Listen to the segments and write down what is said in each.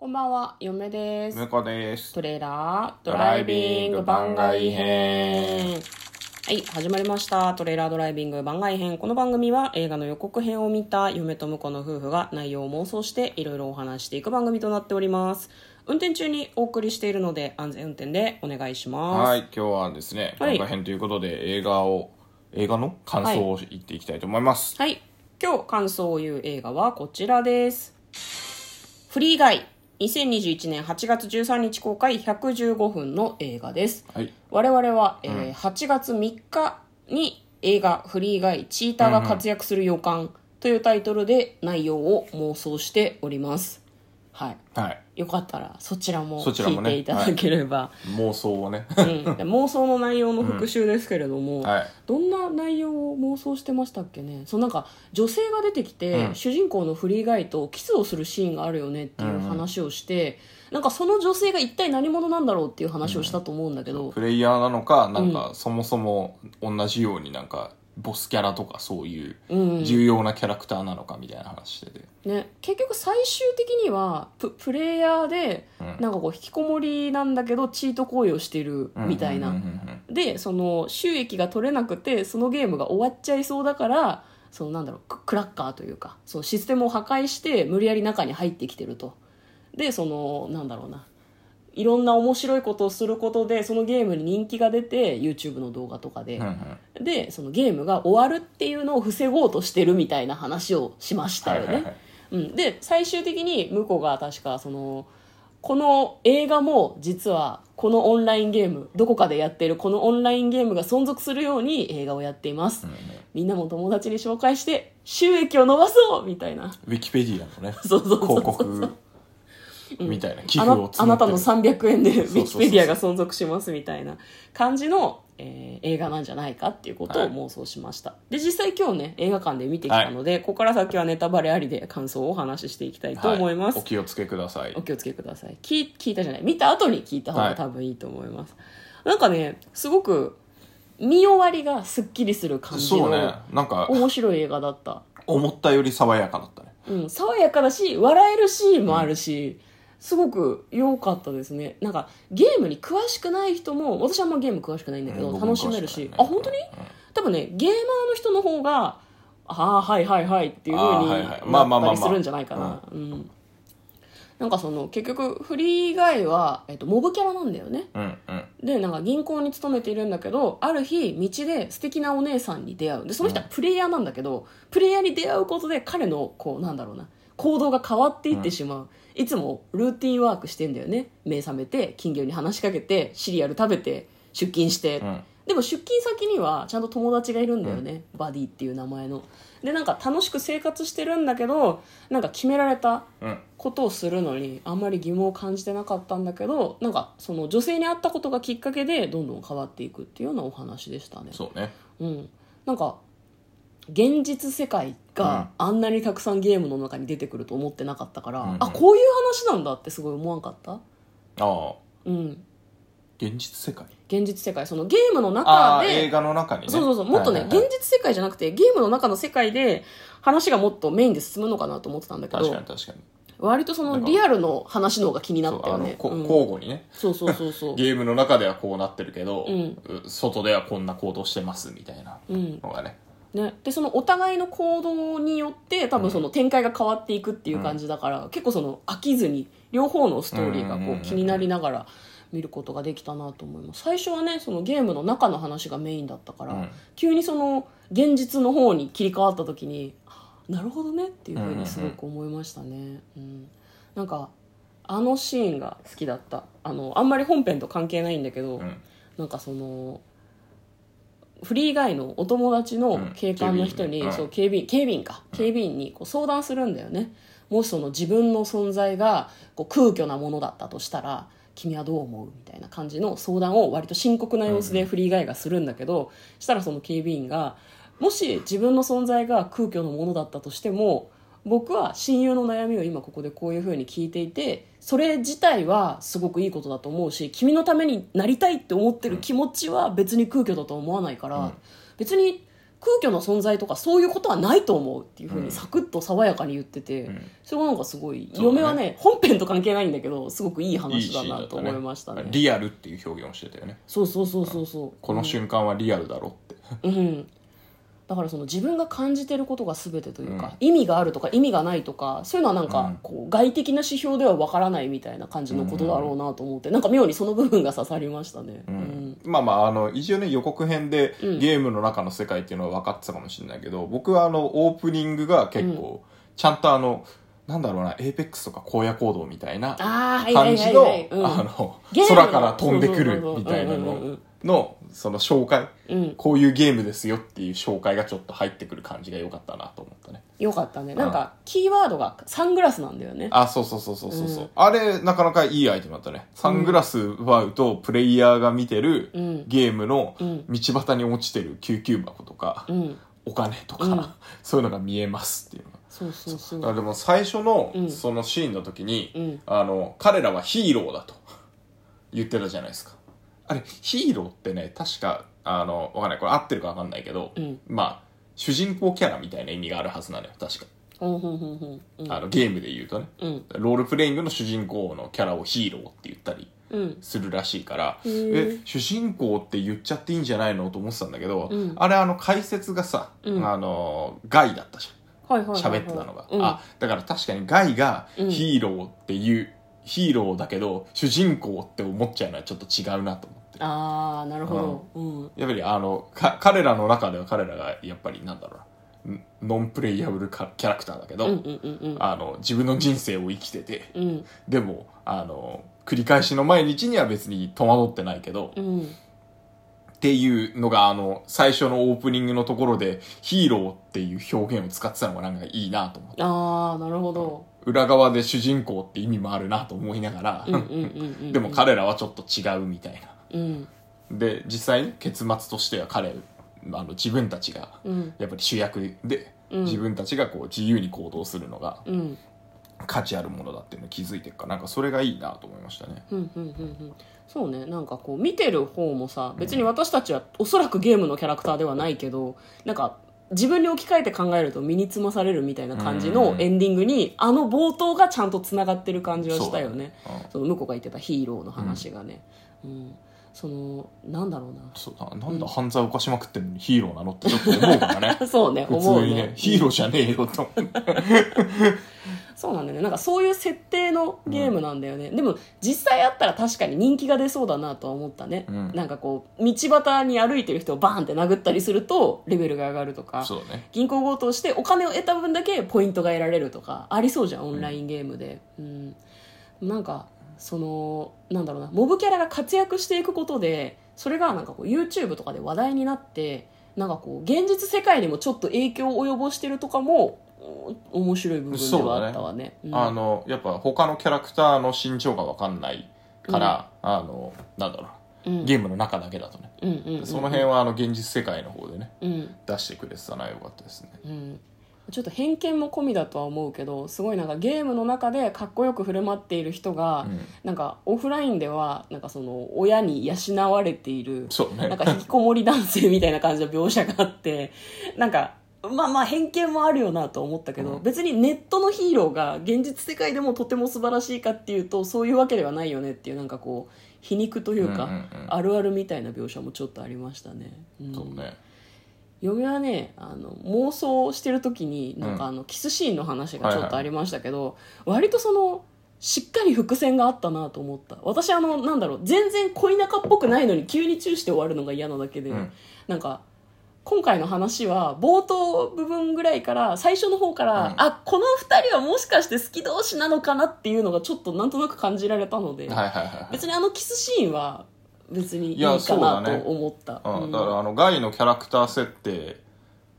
こんばんは、嫁です。向こうです。トレーラードライビング番外編。はい、始まりました。トレーラードライビング番外編。この番組は映画の予告編を見た嫁と婿の夫婦が内容を妄想していろいろお話していく番組となっております。運転中にお送りしているので安全運転でお願いします。はい、今日はですね、はい番外編ということで映画を、映画の感想を言っていきたいと思います。はい。今日感想を言う映画はこちらです。フリーガイ。2021年8月13日公開115分の映画です。はい。我々は、えー8月3日に映画「フリーガイチーターが活躍する予感」というタイトルで内容を妄想しております。はい。はい。よかったらそちらも聞いていただければ、妄想をね。うん、妄想の内容の復習ですけれども、はい。どんな内容を妄想してましたっけね？そうなんか女性が出てきて、うん主人公のフリーガイとキスをするシーンがあるよねっていう話をして、なんかその女性が一体何者なんだろうっていう話をしたと思うんだけど、プレイヤーなのか、なんか、そもそも同じようになんか、ボスキャラとかそういううん重要なキャラクターなのかみたいな話してて。ね、結局最終的にはププレイヤーでうん。なんかこう引きこもりなんだけどチート行為をしてるみたいな、うんうんうんうんでその収益が取れなくてそのゲームが終わっちゃいそうだからそのなんだろうククラッカーというかそのシステムを破壊して無理やり中に入ってきてるとでそのなんだろうな。いろんな面白いことをすることでそのゲームに人気が出て YouTube の動画とかで、うんうんでそのゲームが終わるっていうのを防ごうとしてるみたいな話をしましたよね、はいはいはい。うん、で最終的に向こうが確かそのこの映画も実はこのオンラインゲームどこかでやってるこのオンラインゲームが存続するように映画をやっています、みんなも友達に紹介して収益を伸ばそうみたいな。ウィキペディアのね、そうそうそうそう。広告みたいな寄あ付をなあなたの募ってる。300円でウィキペディアが存続しますみたいな感じの、えー映画なんじゃないかっていうことをはい妄想しました、で実際今日ね映画館で見てきたので、ここから先はネタバレありで感想をお話ししていきたいと思います、はい。お気をつけください。お。気をつけください。聞聞いたじゃない？見た後に聞いた方はい。が多分いいと思います、なんかねすごく見終わりがすっきりする感じそうね。の、なんか、面白い映画だった。思ったより爽やかだったね。うん、爽やかだし笑えるシーンもあるし、すごく良かったですね。なんかゲームに詳しくない人も私はあんまゲーム詳しくないんだけど、楽しめるし、あ本当に、多分ねゲーマーの人の方がああはいはいはいっていう風にあーはいはい。まあまあまあまあ。なったりするんじゃないかな。うん。なんかその結局フリーガイは、えっと、モブキャラなんだよね。うんうん。でなんか銀行に勤めているんだけどある日道で素敵なお姉さんに出会う。でその人はプレイヤーなんだけど、プレイヤーに出会うことで彼のこうなんだろうな行動が変わっていってしまう、いつもルーティンワークしてんだよね。目覚めて金魚に話しかけてシリアル食べて出勤して、ん。でも出勤先にはちゃんと友達がいるんだよね、バディっていう名前の。でなんか楽しく生活してるんだけどなんか決められたうん。ことをするのにあんまり疑問を感じてなかったんだけどなんかその女性に会ったことがきっかけでどんどん変わっていくっていうようなお話でしたね。そうね。うん。なんか現実世界があんなにたくさんゲームの中に出てくると思ってなかったから、うん。うんあこういう話なんだってすごい思わんかった？ああ、うん。現実世界？現実世界。そのゲームのあ中あ、映で画の中にね。そうそうそうもっとね、現実世界じゃなくてゲームの中の世界で話がもっとメインで進むのかなと思ってたんだけ確かどに確かに。割とそのリアルの話の方が気になったよね、うん。交互にね。そうそうそうそう。ゲームの中ではこうなってるけど、うん。う外ではこんな行動してますみたいなうん。のがね。ね、でそのお互いの行動によって多分その展開が変わっていくっていう感じだから、結構その飽きずに両方のストーリーがうんうんうんうん。こう気になりながら見ることができたなと思います。最初はねそのゲームの中の話がメインだったから、うん。急にその現実の方に切り替わった時にあなるほどねっていうふうにすごく思いましたね、うん。なんかあのシーンが好きだった。あのあんまり本編と関係ないんだけど、うん。なんかそのフリーガイのお友達の警官の人に、うん。そう警備員警備員か。警備員にこう相談するんだよね。もしその自分の存在がこう空虚なものだったとしたら君はどう思うみたいな感じの相談を割と深刻な様子でフリーガイがするんだけど、したらその警備員がもし自分の存在が空虚のものだったとしても僕は親友の悩みを今ここでこういうふうに聞いていてそれ自体はすごくいいことだと思うし君のためになりたいって思ってる気持ちは別に空虚だとは思わないから、うん。別に空虚な存在とかそういうことはないと思うっていうふううん。にサクッと爽やかに言ってて、うん。それがなんかすごい、ね。嫁はね本編と関係ないんだけどすごくいい話だなと思いましたね。リアルっていう表現をしてたよね。そうそうそうそうそう。この瞬間はリアルだろって、うん、だからその自分が感じてることが全てというか、意味があるとか意味がないとかそういうのはなんうん。かこう外的な指標ではわからないみたいな感じのことだろうなと思って、なんか妙にその部分が刺さりましたね、ううん。んまあまああの一応ね予告編でうん。ゲームの中の世界っていうのは分かってたかもしれないけど、僕はあのオープニングが結構ちゃんとあの、なんだろうなエーペックスとか荒野行動みたいな感じのあの空から飛んでくるみたいなうんうんうんうんののその紹介。うん、こういうゲームですよっていう紹介がちょっと入ってくる感じが良かったなと思ったね。よかったね。なんかキーワードがサングラスなんだよね。あそうそうそうそうそうそう、うんあれなかなかいいアイテムだったね。サングラス奪うとプレイヤーが見てるうん。ゲームのうん。道端に落ちてる救急箱とか、うん。お金とか、うん。そういうのが見えますっていうのが。そうそうそう。あでも最初のうん。そのシーンの時に、うん。あの彼らはヒーローだと言ってたじゃないですかあれヒーローってね確かあのわかんない。これ合ってるかわかんないけど、うん。まあ主人公キャラみたいな意味があるはずなのよ確か、あのゲームで言うとね。うん。ロールプレイングの主人公のキャラをヒーローって言ったりうん。するらしいからへー。え主人公って言っちゃっていいんじゃないのと思ってたんだけど、うん。あれあの解説がさ、うん。あのガイだったじゃん。喋ってたのが、うん。あだから確かにガイがうん。ヒーローっていう、ヒーローだけど主人公って思っちゃうのはちょっと違うなと思ってああなるほど。うん。やっぱりあのか彼らの中では彼らがやっぱりなんだろうな。んノンプレイヤブルかキャラクターだけど、うんうんうんうん。あの自分の人生を生きててうん。でもあの繰り返しの毎日には別に戸惑ってないけど、うん。っていうのがあの最初のオープニングのところでヒーローっていう表現を使ってたのがなんかいいなと思って。ああなるほど。裏側で主人公って意味もあるなと思いながら、うんうんうんうん。でも彼らはちょっと違うみたいなうん。で実際に結末としては彼あの自分たちがうん。やっぱり主役で、うん。自分たちがこう自由に行動するのがうん。価値あるものだっていうのを気づいてるか。らなんかそれがいいなと思いましたね。うんうんうんうん。そうね。なんかこう見てる方もさ別に私たちはおそらくゲームのキャラクターではないけどなんか自分に置き換えて考えると身につまされるみたいな感じのうん。エンディングにあの冒頭がちゃんとつながってる感じはしたよね。そううん。その向こうが言ってたヒーローの話がね、うんそのなんだろうな。そうななんだ犯罪犯しまくってんのにヒーローなのってちょっと思うからね。そうね普思う通にねね。ヒーローじゃねえよと。そうなんだよね。なんかそういう設定のゲームなんだよね、でも実際あったら確かに人気が出そうだなとは思ったね、うん。なんかこう道端に歩いてる人をバーンって殴ったりするとレベルが上がるとか。そうね。銀行強盗してお金を得た分だけポイントが得られるとかありそうじゃんオンラインゲームで、うん。なんかそのなんだろうなモブキャラが活躍していくことでそれがなんかこう YouTube とかで話題になってなんかこう現実世界にもちょっと影響を及ぼしてるとかもお面白い部分ではあったわね。うん。あのやっぱ他のキャラクターの身長が分かんないから、あのなんだろううん。ゲームの中だけだとね、うんうんうんその辺はあの現実世界の方でねうん。出してくれてたのはよかったですね。うんちょっと偏見も込みだとは思うけどすごいなんかゲームの中でかっこよく振る舞っている人が、うん。なんかオフラインではなんかその親に養われているそうね。なんか引きこもり男性みたいな感じの描写があってなんかまあまあ偏見もあるよなと思ったけど、うん。別にネットのヒーローが現実世界でもとても素晴らしいかっていうとそういうわけではないよねっていうなんかこう皮肉というか、うんうんうん。あるあるみたいな描写もちょっとありましたね。うん。そうね嫁はねあの妄想してる時になんかうんあのキスシーンの話がちょっとありましたけど、割とそのしっかり伏線があったなと思った。私あのなんだろう全然恋仲っぽくないのに急にチューして終わるのが嫌なだけで、うん。なんか今回の話は冒頭部分ぐらいから最初の方から、うん。あこの2人はもしかして好き同士なのかなっていうのがちょっとなんとなく感じられたので、別にあのキスシーンは別にいいかなと思った。うん、だからあのガイのキャラクター設定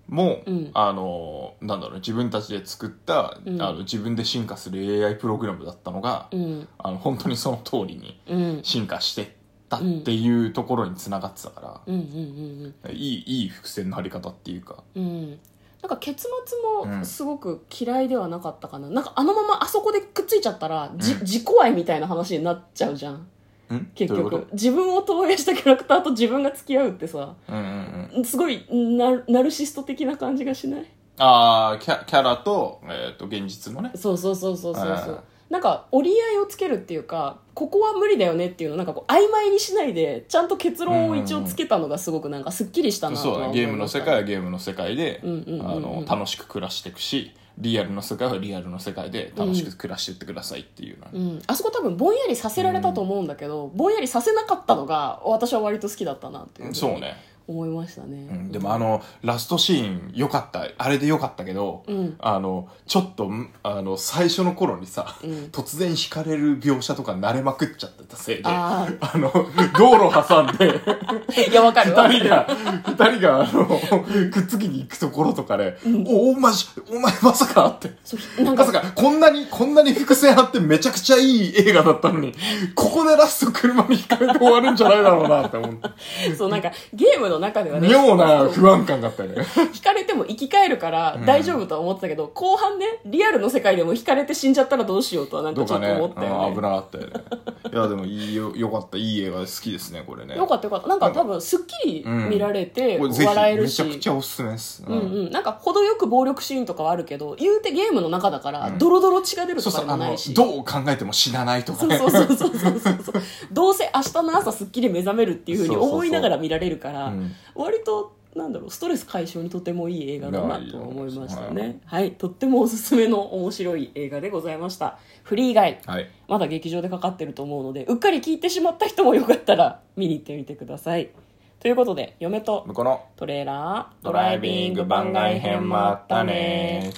も、うん。あのなんだろうね自分たちで作った、うん。あの自分で進化する AI プログラムだったのが、うん。あの本当にその通りにうん。進化してったっていうところにつながってたから、うん。うんうんうんいいいい伏線の張り方っていうか。うん、なんか結末うんもすごく嫌いではなかったかな、なんかあのままあそこでくっついちゃったら、じうん。自己愛みたいな話になっちゃうじゃんん結局。自分を投影したキャラクターと自分が付き合うってさとうんうんうん。すごいナナルシスト的な感じがしない？ああ、キャキャラと、えっ、と、現実のね。そうそうそうそうそうはいそうなんか折り合いをつけるっていうかここは無理だよねっていうのをなんかこう曖昧にしないでちゃんと結論を一応つけたのがすごくなんかすっきりしたなとそうゲームの世界はゲームの世界で、うんうんうんうん。あの、楽しく暮らしていくし、リアルの世界はリアルの世界で楽しく暮らしていってくださいっていうのうん、あそこ多分ぼんやりさせられたと思うんだけど、ぼんやりさせなかったのが私は割と好きだったなっていう。そうね。思いましたね、うん。でもあの、ラストシーン良かった。あれで良かったけど、うん。あの、ちょっと、んあの、最初の頃にさ、うん。突然惹かれる描写とか慣れまくっちゃってたせいで、ああの、道路挟んで、いやわかるわ。かる二人が、二人が、あの、くっつきに行くところとかで、お、お、まじ、お前まさかって。そうなんか。まさか、こんなに、こんなに伏線あってめちゃくちゃいい映画だったのに、ここでラスト車に引かれて終わるんじゃないだろうなって思って。そうなんかゲームの中ではね妙な不安感があったよね。引かれても生き返るから大丈夫とは思ってたけど、後半ねリアルの世界でも引かれて死んじゃったらどうしようとはなんかちょっと思ったよね。うん危なかったよね。いや、でもいいよ、よかった。いい映画で好きですね、これね。よかったよかった。なんか多分すっきり見られて笑えるし、めちゃくちゃおすすめです。うん。うん、なんか程よく暴力シーンとかはあるけど言うてゲームの中だから、ドロドロ血が出るとかでもない、し。どう考えても死なないとかそうね。そうそうそう。そうそうどうせ明日の朝すっきり目覚めるっていうふうにそうそうそう思いながら見られるからうん割となんだろうストレス解消にとてもいい映画だなと思いましたはねはい。とってもおすすめの面白い映画でございました。フリー以外。はい。まだ劇場でかかってると思うのでうっかり聞いてしまった人もよかったら見に行ってみてください。ということで嫁と向こうのトレーラードドライビング番外編もあったね